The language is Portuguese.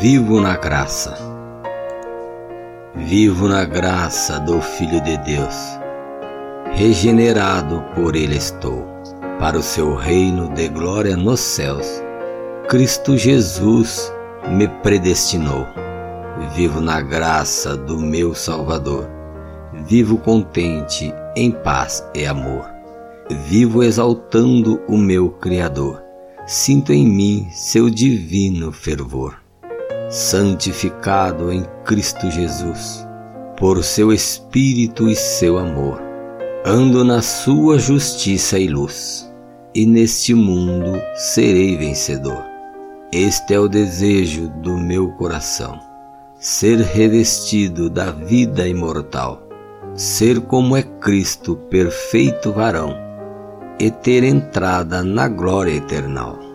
Vivo na graça. Vivo na graça do Filho de Deus. Regenerado por Ele estou, para o seu reino de glória nos céus. Cristo Jesus me predestinou. Vivo na graça do meu Salvador. Vivo contente, em paz e amor. Vivo exaltando o meu Criador. Sinto em mim seu divino fervor santificado em Cristo Jesus, por seu Espírito e seu amor. Ando na sua justiça e luz, e neste mundo serei vencedor. Este é o desejo do meu coração: ser revestido da vida imortal, ser como é Cristo, perfeito varão, e ter entrada na glória eternal.